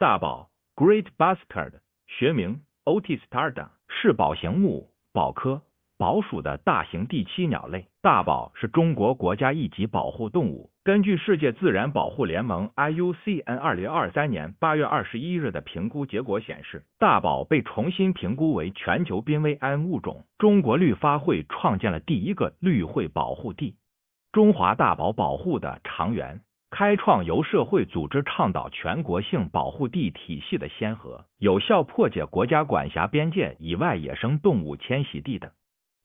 大宝 Great Bustard，学名 Otis tarda，是宝形目宝科宝属的大型第七鸟类。大宝是中国国家一级保护动物。根据世界自然保护联盟 IUCN 二零二三年八月二十一日的评估结果显示，大宝被重新评估为全球濒危危物种。中国绿发会创建了第一个绿会保护地——中华大宝保护的长垣。开创由社会组织倡导全国性保护地体系的先河，有效破解国家管辖边界以外野生动物迁徙地的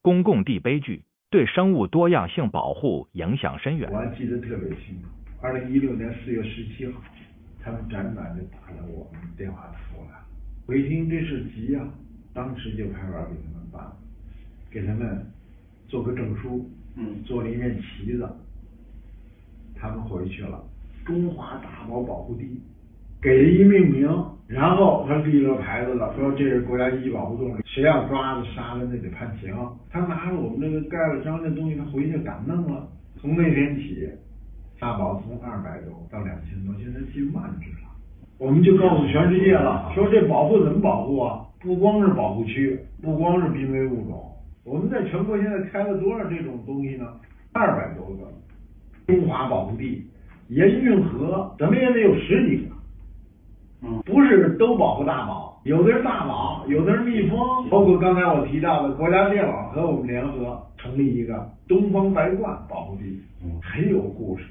公共地悲剧，对生物多样性保护影响深远。我还记得特别清楚，二零一六年四月十七号，他们辗转就打了我们电话出来，我一听这事急啊，当时就派员给他们办，给他们做个证书，嗯，做了一面旗子。他们回去了，中华大宝保护地，给了一命名，然后他立了牌子了，说这是国家一级保护动物，谁要抓了杀了那得判刑。他拿着我们这个盖了章的东西，他回去敢弄了。从那天起，大宝从二百多到两千多，现在近万只了。我们就告诉全世界了，说这保护怎么保护啊？不光是保护区，不光是濒危物种，我们在全国现在开了多少这种东西呢？二百多个。中华保护地，沿运河怎么也得有十几个，嗯，不是都保护大宝，有的是大宝，有的是蜜蜂，包括刚才我提到的国家电网和我们联合成立一个东方白鹳保护地，嗯，很有故事。